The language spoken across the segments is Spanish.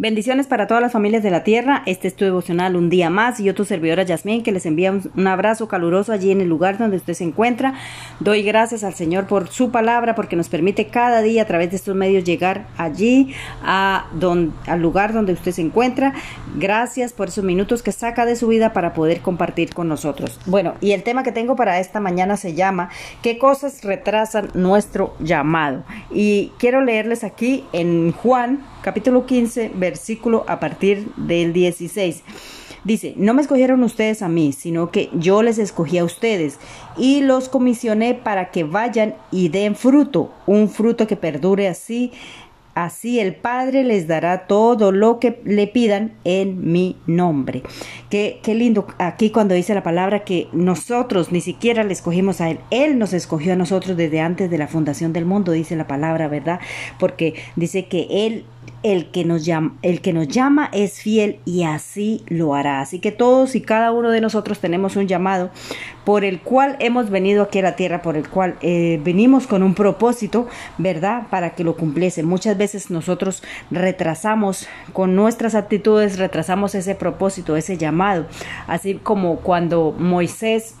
Bendiciones para todas las familias de la tierra. Este es tu devocional un día más y yo tu servidora Yasmín que les envía un, abrazo caluroso allí en el lugar donde usted se encuentra. Doy gracias al Señor por su palabra porque nos permite cada día a través de estos medios llegar allí a al lugar donde usted se encuentra. Gracias por esos minutos que saca de su vida para poder compartir con nosotros. Bueno, y el tema que tengo para esta mañana se llama ¿Qué cosas retrasan nuestro llamado? Y quiero leerles aquí en Juan capítulo 15, versículo a partir del 16. Dice, no me escogieron ustedes a mí, sino que yo les escogí a ustedes y los comisioné para que vayan y den fruto, un fruto que perdure así. Así el Padre les dará todo lo que le pidan en mi nombre. Qué, qué lindo aquí cuando dice la palabra que nosotros ni siquiera le escogimos a Él. Él nos escogió a nosotros desde antes de la fundación del mundo, dice la palabra, ¿verdad? Porque dice que Él el que nos llama, el que nos llama es fiel y así lo hará. Así que todos y cada uno de nosotros tenemos un llamado por el cual hemos venido aquí a la tierra, por el cual eh, venimos con un propósito, ¿verdad? Para que lo cumpliese. Muchas veces nosotros retrasamos con nuestras actitudes, retrasamos ese propósito, ese llamado. Así como cuando Moisés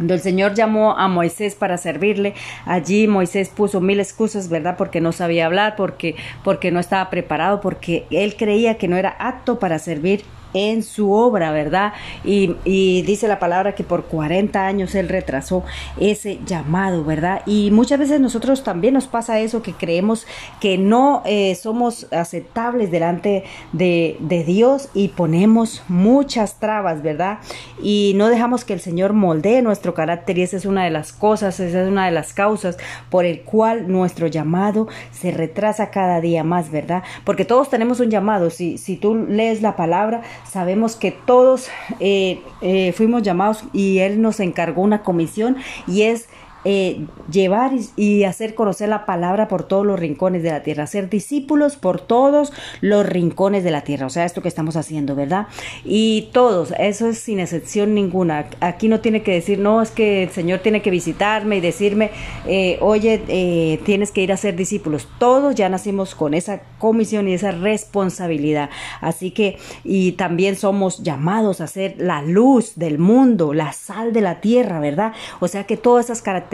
cuando el Señor llamó a Moisés para servirle, allí Moisés puso mil excusas, ¿verdad? Porque no sabía hablar, porque, porque no estaba preparado, porque él creía que no era apto para servir en su obra, ¿verdad? Y, dice la palabra que por 40 años él retrasó ese llamado, ¿verdad? Y muchas veces nosotros también nos pasa eso, que creemos que no eh, somos aceptables delante de, Dios y ponemos muchas trabas, ¿verdad? Y no dejamos que el Señor moldee nuestro carácter y esa es una de las cosas, esa es una de las causas por el cual nuestro llamado se retrasa cada día más, ¿verdad? Porque todos tenemos un llamado, si, si tú lees la palabra, Sabemos que todos eh, eh, fuimos llamados y Él nos encargó una comisión y es eh, llevar y, hacer conocer la palabra por todos los rincones de la tierra, ser discípulos por todos los rincones de la tierra, o sea, esto que estamos haciendo, ¿verdad? Y todos, eso es sin excepción ninguna. Aquí no tiene que decir, no, es que el Señor tiene que visitarme y decirme, eh, oye, eh, tienes que ir a ser discípulos. Todos ya nacimos con esa comisión y esa responsabilidad. Así que, y también somos llamados a ser la luz del mundo, la sal de la tierra, ¿verdad? O sea que todas esas características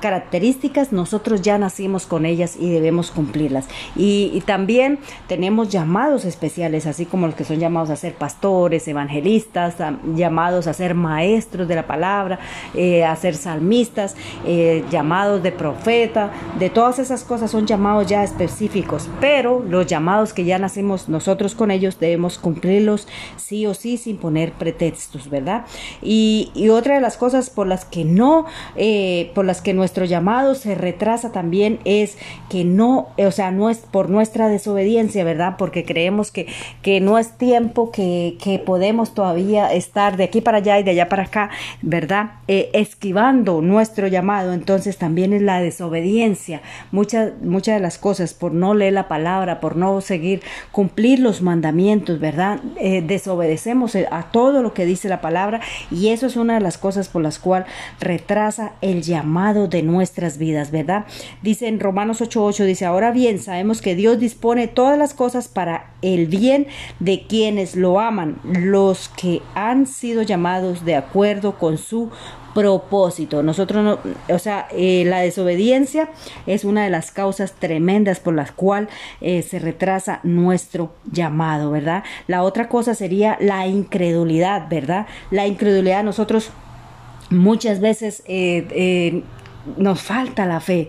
características, nosotros ya nacimos con ellas y debemos cumplirlas. Y, también tenemos llamados especiales, así como los que son llamados a ser pastores, evangelistas, llamados a ser maestros de la palabra, eh, a ser salmistas, eh, llamados de profeta, de todas esas cosas son llamados ya específicos, pero los llamados que ya nacimos nosotros con ellos debemos cumplirlos sí o sí sin poner pretextos, ¿verdad? Y, otra de las cosas por las que no eh, por las que nuestro llamado se retrasa también es que no, o sea, no es por nuestra desobediencia, ¿verdad? Porque creemos que, que no es tiempo, que, que podemos todavía estar de aquí para allá y de allá para acá, ¿verdad? Eh, esquivando nuestro llamado, entonces también es la desobediencia. Muchas, muchas de las cosas por no leer la palabra, por no seguir, cumplir los mandamientos, ¿verdad? Eh, desobedecemos a todo lo que dice la palabra y eso es una de las cosas por las cuales retrasa el llamado de nuestras vidas, ¿verdad? Dice en Romanos 8:8, dice, ahora bien, sabemos que Dios dispone todas las cosas para el bien de quienes lo aman, los que han sido llamados de acuerdo con su propósito. Nosotros no, o sea, eh, la desobediencia es una de las causas tremendas por las cuales eh, se retrasa nuestro llamado, ¿verdad? La otra cosa sería la incredulidad, ¿verdad? La incredulidad nosotros muchas veces eh, eh, nos falta la fe.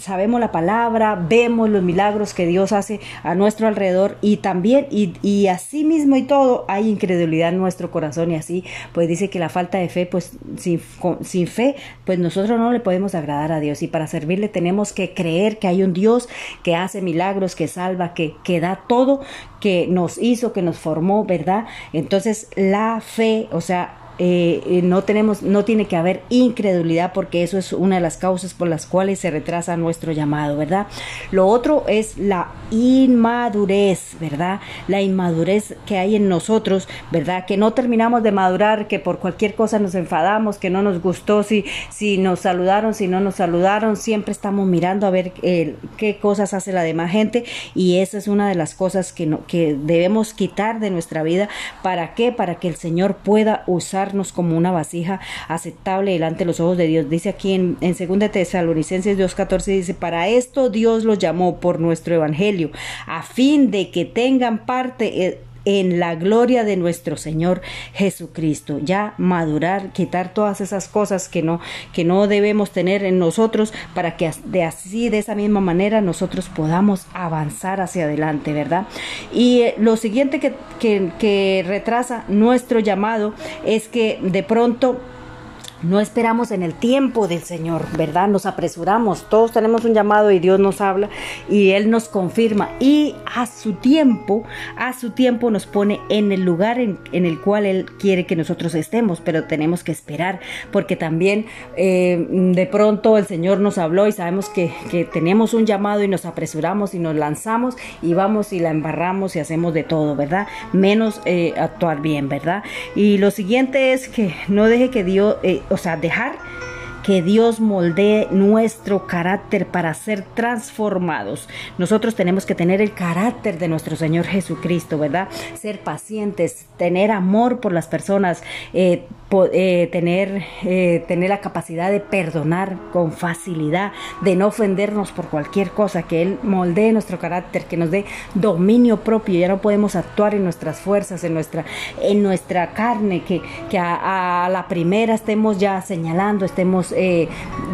Sabemos la palabra, vemos los milagros que Dios hace a nuestro alrededor y también, y, y así mismo y todo, hay incredulidad en nuestro corazón y así, pues dice que la falta de fe, pues sin, sin fe, pues nosotros no le podemos agradar a Dios y para servirle tenemos que creer que hay un Dios que hace milagros, que salva, que, que da todo, que nos hizo, que nos formó, ¿verdad? Entonces la fe, o sea, eh, no tenemos, no tiene que haber incredulidad porque eso es una de las causas por las cuales se retrasa nuestro llamado, ¿verdad? Lo otro es la inmadurez, ¿verdad? La inmadurez que hay en nosotros, ¿verdad? Que no terminamos de madurar, que por cualquier cosa nos enfadamos, que no nos gustó si, si nos saludaron, si no nos saludaron, siempre estamos mirando a ver eh, qué cosas hace la demás gente y esa es una de las cosas que, no, que debemos quitar de nuestra vida. ¿Para qué? Para que el Señor pueda como una vasija aceptable delante de los ojos de Dios. Dice aquí en, en 2 Tesalonicenses 2.14, dice, para esto Dios los llamó por nuestro evangelio, a fin de que tengan parte eh, en la gloria de nuestro Señor Jesucristo. Ya madurar, quitar todas esas cosas que no, que no debemos tener en nosotros para que de así, de esa misma manera, nosotros podamos avanzar hacia adelante, ¿verdad? Y eh, lo siguiente que, que, que retrasa nuestro llamado es que de pronto no esperamos en el tiempo del Señor, ¿verdad? Nos apresuramos, todos tenemos un llamado y Dios nos habla y Él nos confirma y a su tiempo, a su tiempo nos pone en el lugar en, el cual Él quiere que nosotros estemos, pero tenemos que esperar porque también eh, de pronto el Señor nos habló y sabemos que, que tenemos un llamado y nos apresuramos y nos lanzamos y vamos y la embarramos y hacemos de todo, ¿verdad? Menos eh, actuar bien, ¿verdad? Y lo siguiente es que no deje que Dios... Eh, o sea, dejar que Dios moldee nuestro carácter para ser transformados. Nosotros tenemos que tener el carácter de nuestro Señor Jesucristo, ¿verdad? Ser pacientes, tener amor por las personas, eh, eh, tener, eh, tener la capacidad de perdonar con facilidad, de no ofendernos por cualquier cosa, que Él moldee nuestro carácter, que nos dé dominio propio. Ya no podemos actuar en nuestras fuerzas, en nuestra, en nuestra carne, que, que a, a la primera estemos ya señalando, estemos eh,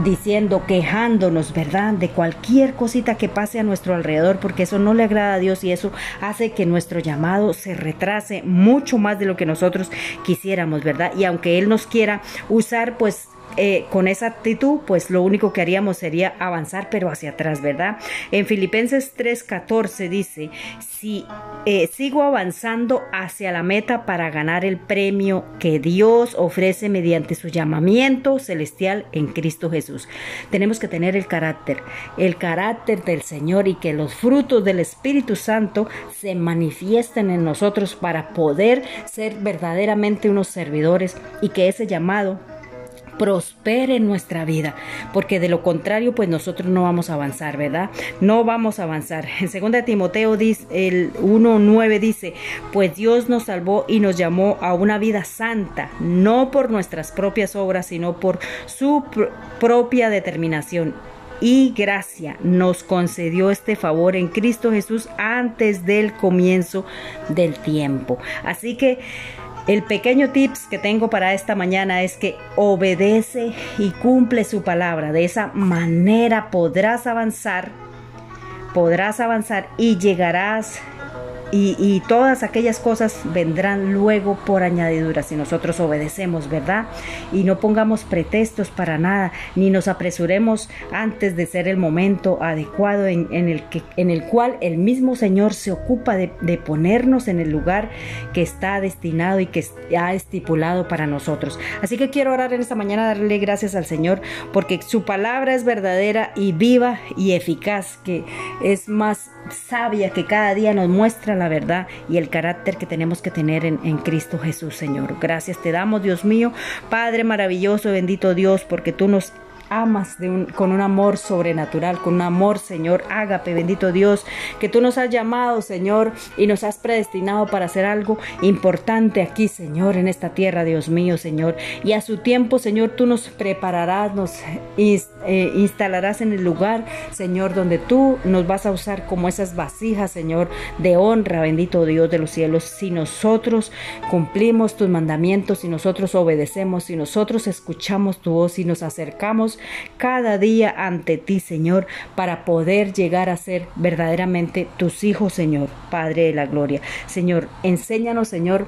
diciendo, quejándonos, ¿verdad? De cualquier cosita que pase a nuestro alrededor, porque eso no le agrada a Dios y eso hace que nuestro llamado se retrase mucho más de lo que nosotros quisiéramos, ¿verdad? Y aunque Él nos quiera usar, pues eh, con esa actitud, pues lo único que haríamos sería avanzar, pero hacia atrás, ¿verdad? En Filipenses 3:14 dice, si eh, sigo avanzando hacia la meta para ganar el premio que Dios ofrece mediante su llamamiento celestial en Cristo Jesús. Tenemos que tener el carácter, el carácter del Señor y que los frutos del Espíritu Santo se manifiesten en nosotros para poder ser verdaderamente unos servidores y que ese llamado prospere en nuestra vida, porque de lo contrario, pues nosotros no vamos a avanzar, ¿verdad? No vamos a avanzar. En 2 Timoteo dice, el 1.9 dice, pues Dios nos salvó y nos llamó a una vida santa, no por nuestras propias obras, sino por su propia determinación y gracia nos concedió este favor en Cristo Jesús antes del comienzo del tiempo. Así que el pequeño tips que tengo para esta mañana es que obedece y cumple su palabra. De esa manera podrás avanzar, podrás avanzar y llegarás y, todas aquellas cosas vendrán luego por añadidura si nosotros obedecemos, ¿verdad? Y no pongamos pretextos para nada, ni nos apresuremos antes de ser el momento adecuado en, el, que, en el cual el mismo Señor se ocupa de, de ponernos en el lugar que está destinado y que ha estipulado para nosotros. Así que quiero orar en esta mañana, darle gracias al Señor, porque su palabra es verdadera y viva y eficaz, que es más sabia que cada día nos muestra la verdad y el carácter que tenemos que tener en, Cristo Jesús, Señor. Gracias te damos, Dios mío, Padre maravilloso, bendito Dios, porque tú nos amas de un, con un amor sobrenatural, con un amor, Señor, ágape, bendito Dios, que tú nos has llamado, Señor, y nos has predestinado para hacer algo importante aquí, Señor, en esta tierra, Dios mío, Señor. Y a su tiempo, Señor, tú nos prepararás, nos eh, instalarás en el lugar, Señor, donde tú nos vas a usar como esas vasijas, Señor, de honra, bendito Dios de los cielos. Si nosotros cumplimos tus mandamientos, si nosotros obedecemos, si nosotros escuchamos tu voz, y nos acercamos cada día ante ti, Señor, para poder llegar a ser verdaderamente tus hijos, Señor, Padre de la Gloria. Señor, enséñanos, Señor,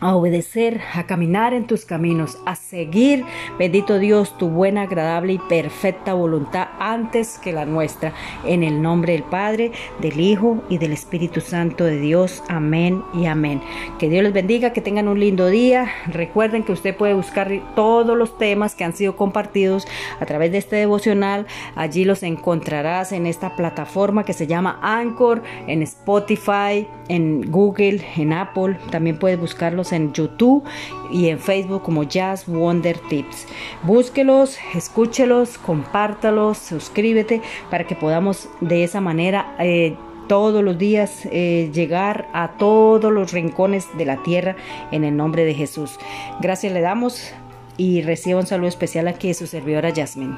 a obedecer, a caminar en tus caminos, a seguir, bendito Dios, tu buena, agradable y perfecta voluntad antes que la nuestra. En el nombre del Padre, del Hijo y del Espíritu Santo de Dios. Amén y amén. Que Dios les bendiga, que tengan un lindo día. Recuerden que usted puede buscar todos los temas que han sido compartidos a través de este devocional. Allí los encontrarás en esta plataforma que se llama Anchor, en Spotify, en Google, en Apple. También puedes buscarlos en YouTube y en Facebook como Jazz Wonder Tips. Búsquelos, escúchelos, compártalos, suscríbete para que podamos de esa manera eh, todos los días eh, llegar a todos los rincones de la tierra en el nombre de Jesús. Gracias le damos y reciba un saludo especial aquí de su servidora Jasmine.